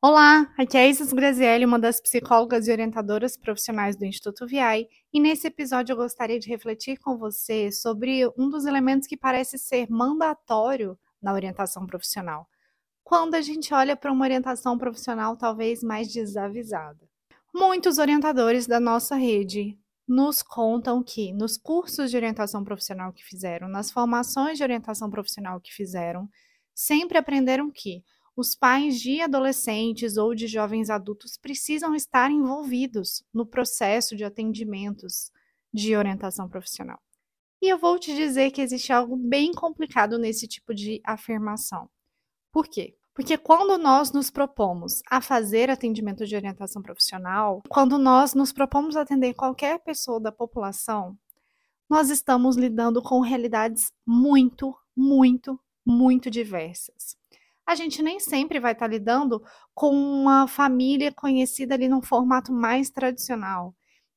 Olá, aqui é Isis Grazielli, uma das psicólogas e orientadoras profissionais do Instituto VI, e nesse episódio eu gostaria de refletir com você sobre um dos elementos que parece ser mandatório na orientação profissional, quando a gente olha para uma orientação profissional talvez mais desavisada. Muitos orientadores da nossa rede nos contam que nos cursos de orientação profissional que fizeram, nas formações de orientação profissional que fizeram, sempre aprenderam que os pais de adolescentes ou de jovens adultos precisam estar envolvidos no processo de atendimentos de orientação profissional. E eu vou te dizer que existe algo bem complicado nesse tipo de afirmação. Por quê? Porque quando nós nos propomos a fazer atendimento de orientação profissional, quando nós nos propomos a atender qualquer pessoa da população, nós estamos lidando com realidades muito, muito, muito diversas a gente nem sempre vai estar tá lidando com uma família conhecida ali num formato mais tradicional,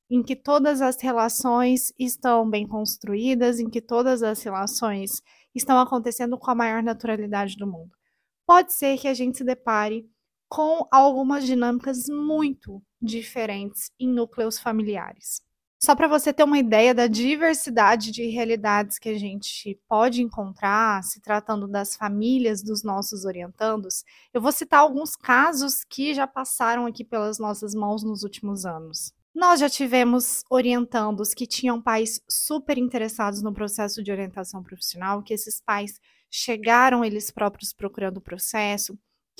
em que todas as relações estão bem construídas, em que todas as relações estão acontecendo com a maior naturalidade do mundo. Pode ser que a gente se depare com algumas dinâmicas muito diferentes em núcleos familiares. Só para você ter uma ideia da diversidade de realidades que a gente pode encontrar se tratando das famílias dos nossos orientandos, eu vou citar alguns casos que já passaram aqui pelas nossas mãos nos últimos anos. Nós já tivemos orientandos que tinham pais super interessados no processo de orientação profissional, que esses pais chegaram eles próprios procurando o processo,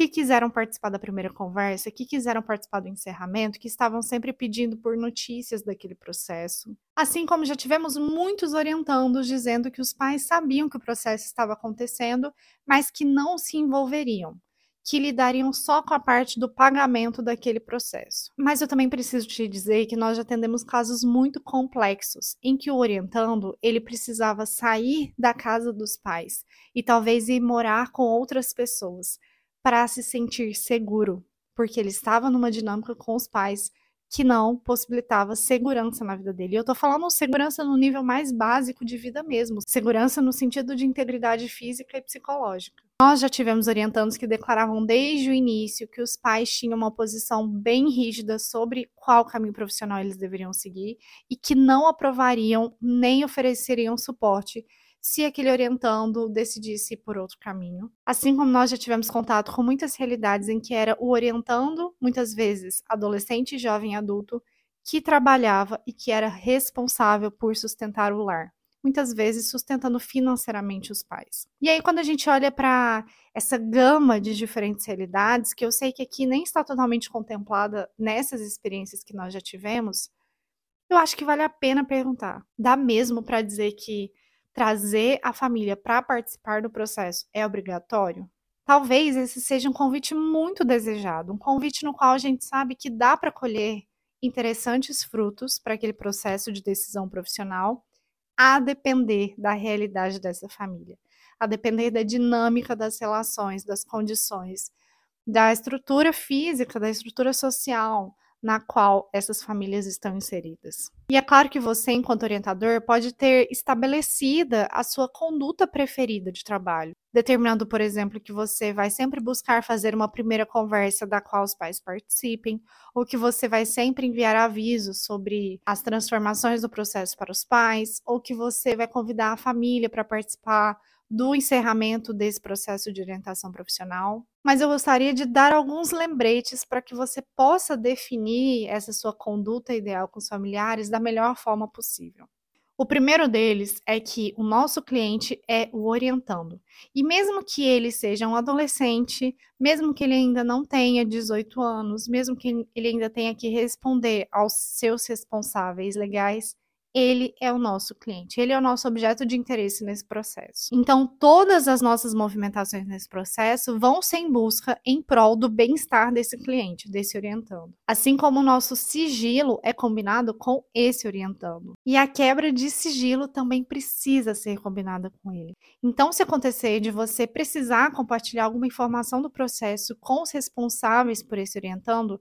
que quiseram participar da primeira conversa, que quiseram participar do encerramento, que estavam sempre pedindo por notícias daquele processo. Assim como já tivemos muitos orientandos dizendo que os pais sabiam que o processo estava acontecendo, mas que não se envolveriam, que lidariam só com a parte do pagamento daquele processo. Mas eu também preciso te dizer que nós já atendemos casos muito complexos, em que o orientando, ele precisava sair da casa dos pais e talvez ir morar com outras pessoas para se sentir seguro, porque ele estava numa dinâmica com os pais que não possibilitava segurança na vida dele. E eu tô falando segurança no nível mais básico de vida mesmo, segurança no sentido de integridade física e psicológica. Nós já tivemos orientandos que declaravam desde o início que os pais tinham uma posição bem rígida sobre qual caminho profissional eles deveriam seguir e que não aprovariam nem ofereceriam suporte se aquele orientando decidisse por outro caminho. Assim como nós já tivemos contato com muitas realidades em que era o orientando, muitas vezes adolescente, jovem, adulto, que trabalhava e que era responsável por sustentar o lar. Muitas vezes sustentando financeiramente os pais. E aí, quando a gente olha para essa gama de diferentes realidades, que eu sei que aqui nem está totalmente contemplada nessas experiências que nós já tivemos, eu acho que vale a pena perguntar: dá mesmo para dizer que trazer a família para participar do processo é obrigatório? Talvez esse seja um convite muito desejado, um convite no qual a gente sabe que dá para colher interessantes frutos para aquele processo de decisão profissional, a depender da realidade dessa família, a depender da dinâmica das relações, das condições, da estrutura física, da estrutura social, na qual essas famílias estão inseridas. E é claro que você, enquanto orientador, pode ter estabelecida a sua conduta preferida de trabalho, determinando, por exemplo, que você vai sempre buscar fazer uma primeira conversa da qual os pais participem, ou que você vai sempre enviar avisos sobre as transformações do processo para os pais, ou que você vai convidar a família para participar do encerramento desse processo de orientação profissional, mas eu gostaria de dar alguns lembretes para que você possa definir essa sua conduta ideal com os familiares da melhor forma possível. O primeiro deles é que o nosso cliente é o orientando. E mesmo que ele seja um adolescente, mesmo que ele ainda não tenha 18 anos, mesmo que ele ainda tenha que responder aos seus responsáveis legais, ele é o nosso cliente, ele é o nosso objeto de interesse nesse processo. Então, todas as nossas movimentações nesse processo vão ser em busca em prol do bem-estar desse cliente, desse orientando. Assim como o nosso sigilo é combinado com esse orientando. E a quebra de sigilo também precisa ser combinada com ele. Então, se acontecer de você precisar compartilhar alguma informação do processo com os responsáveis por esse orientando,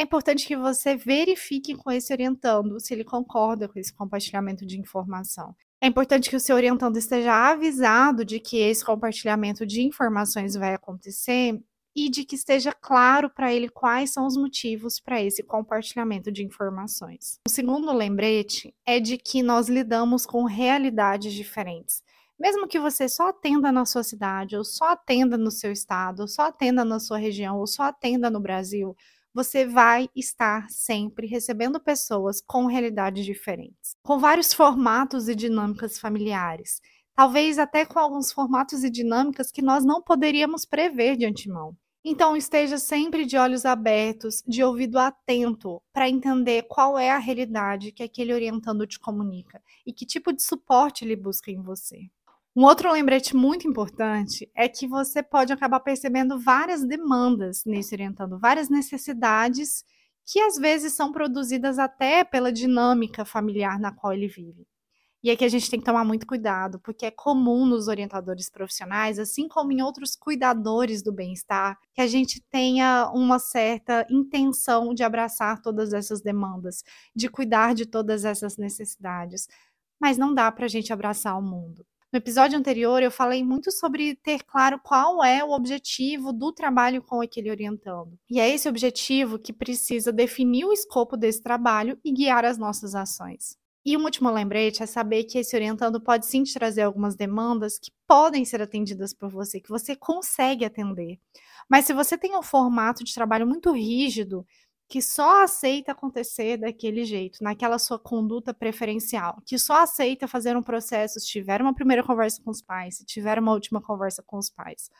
é importante que você verifique com esse orientando se ele concorda com esse compartilhamento de informação. É importante que o seu orientando esteja avisado de que esse compartilhamento de informações vai acontecer e de que esteja claro para ele quais são os motivos para esse compartilhamento de informações. O segundo lembrete é de que nós lidamos com realidades diferentes. Mesmo que você só atenda na sua cidade, ou só atenda no seu estado, ou só atenda na sua região, ou só atenda no Brasil, você vai estar sempre recebendo pessoas com realidades diferentes, com vários formatos e dinâmicas familiares, talvez até com alguns formatos e dinâmicas que nós não poderíamos prever de antemão. Então, esteja sempre de olhos abertos, de ouvido atento, para entender qual é a realidade que aquele orientando te comunica e que tipo de suporte ele busca em você. Um outro lembrete muito importante é que você pode acabar percebendo várias demandas nesse orientando, várias necessidades que às vezes são produzidas até pela dinâmica familiar na qual ele vive. E aqui a gente tem que tomar muito cuidado, porque é comum nos orientadores profissionais, assim como em outros cuidadores do bem-estar, que a gente tenha uma certa intenção de abraçar todas essas demandas, de cuidar de todas essas necessidades. Mas não dá para a gente abraçar o mundo. No episódio anterior, eu falei muito sobre ter claro qual é o objetivo do trabalho com aquele orientando. E é esse objetivo que precisa definir o escopo desse trabalho e guiar as nossas ações. E um último lembrete é saber que esse orientando pode sim te trazer algumas demandas que podem ser atendidas por você, que você consegue atender. Mas se você tem um formato de trabalho muito rígido, que só aceita acontecer daquele jeito, naquela sua conduta preferencial, que só aceita fazer um processo se tiver uma primeira conversa com os pais, se tiver uma última conversa com os pais.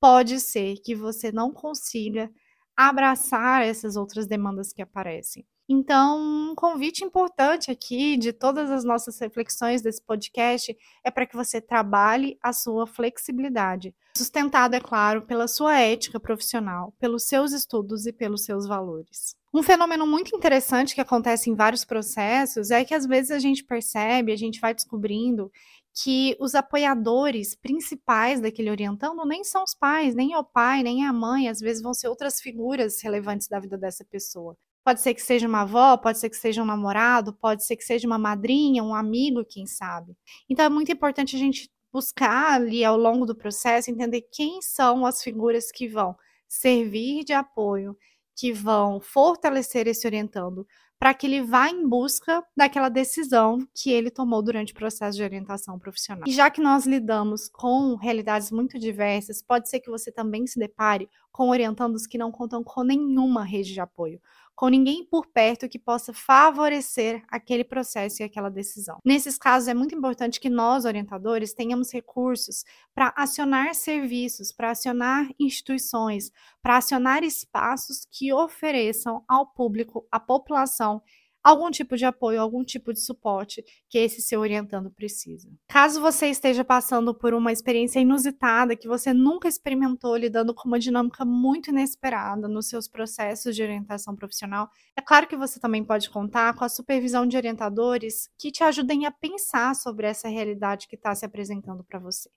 Pode ser que você não consiga abraçar essas outras demandas que aparecem. Então, um convite importante aqui de todas as nossas reflexões desse podcast é para que você trabalhe a sua flexibilidade, sustentado, é claro, pela sua ética profissional, pelos seus estudos e pelos seus valores. Um fenômeno muito interessante que acontece em vários processos é que às vezes a gente percebe, a gente vai descobrindo que os apoiadores principais daquele orientando nem são os pais, nem é o pai, nem é a mãe, às vezes vão ser outras figuras relevantes da vida dessa pessoa. Pode ser que seja uma avó, pode ser que seja um namorado, pode ser que seja uma madrinha, um amigo, quem sabe. Então é muito importante a gente buscar ali ao longo do processo entender quem são as figuras que vão servir de apoio, que vão fortalecer esse orientando, para que ele vá em busca daquela decisão que ele tomou durante o processo de orientação profissional. E já que nós lidamos com realidades muito diversas, pode ser que você também se depare com orientandos que não contam com nenhuma rede de apoio com ninguém por perto que possa favorecer aquele processo e aquela decisão. Nesses casos, é muito importante que nós, orientadores, tenhamos recursos para acionar serviços, para acionar instituições, para acionar espaços que ofereçam ao público, à população, algum tipo de apoio, algum tipo de suporte que esse seu orientando precisa. Caso você esteja passando por uma experiência inusitada que você nunca experimentou lidando com uma dinâmica muito inesperada nos seus processos de orientação profissional, é claro que você também pode contar com a supervisão de orientadores que te ajudem a pensar sobre essa realidade que está se apresentando para você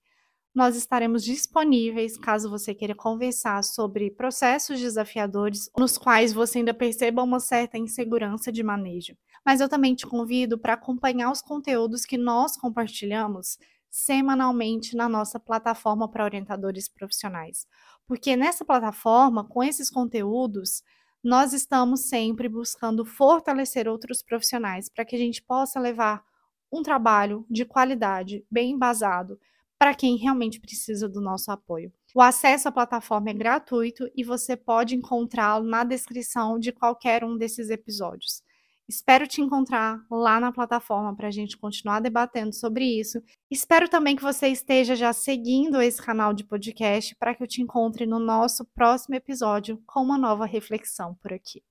nós estaremos disponíveis caso você queira conversar sobre processos desafiadores nos quais você ainda perceba uma certa insegurança de manejo. Mas eu também te convido para acompanhar os conteúdos que nós compartilhamos semanalmente na nossa plataforma para orientadores profissionais. Porque nessa plataforma, com esses conteúdos, nós estamos sempre buscando fortalecer outros profissionais para que a gente possa levar um trabalho de qualidade, bem embasado, para quem realmente precisa do nosso apoio. O acesso à plataforma é gratuito e você pode encontrá-lo na descrição de qualquer um desses episódios. Espero te encontrar lá na plataforma para a gente continuar debatendo sobre isso. Espero também que você esteja já seguindo esse canal de podcast para que eu te encontre no nosso próximo episódio com uma nova reflexão por aqui.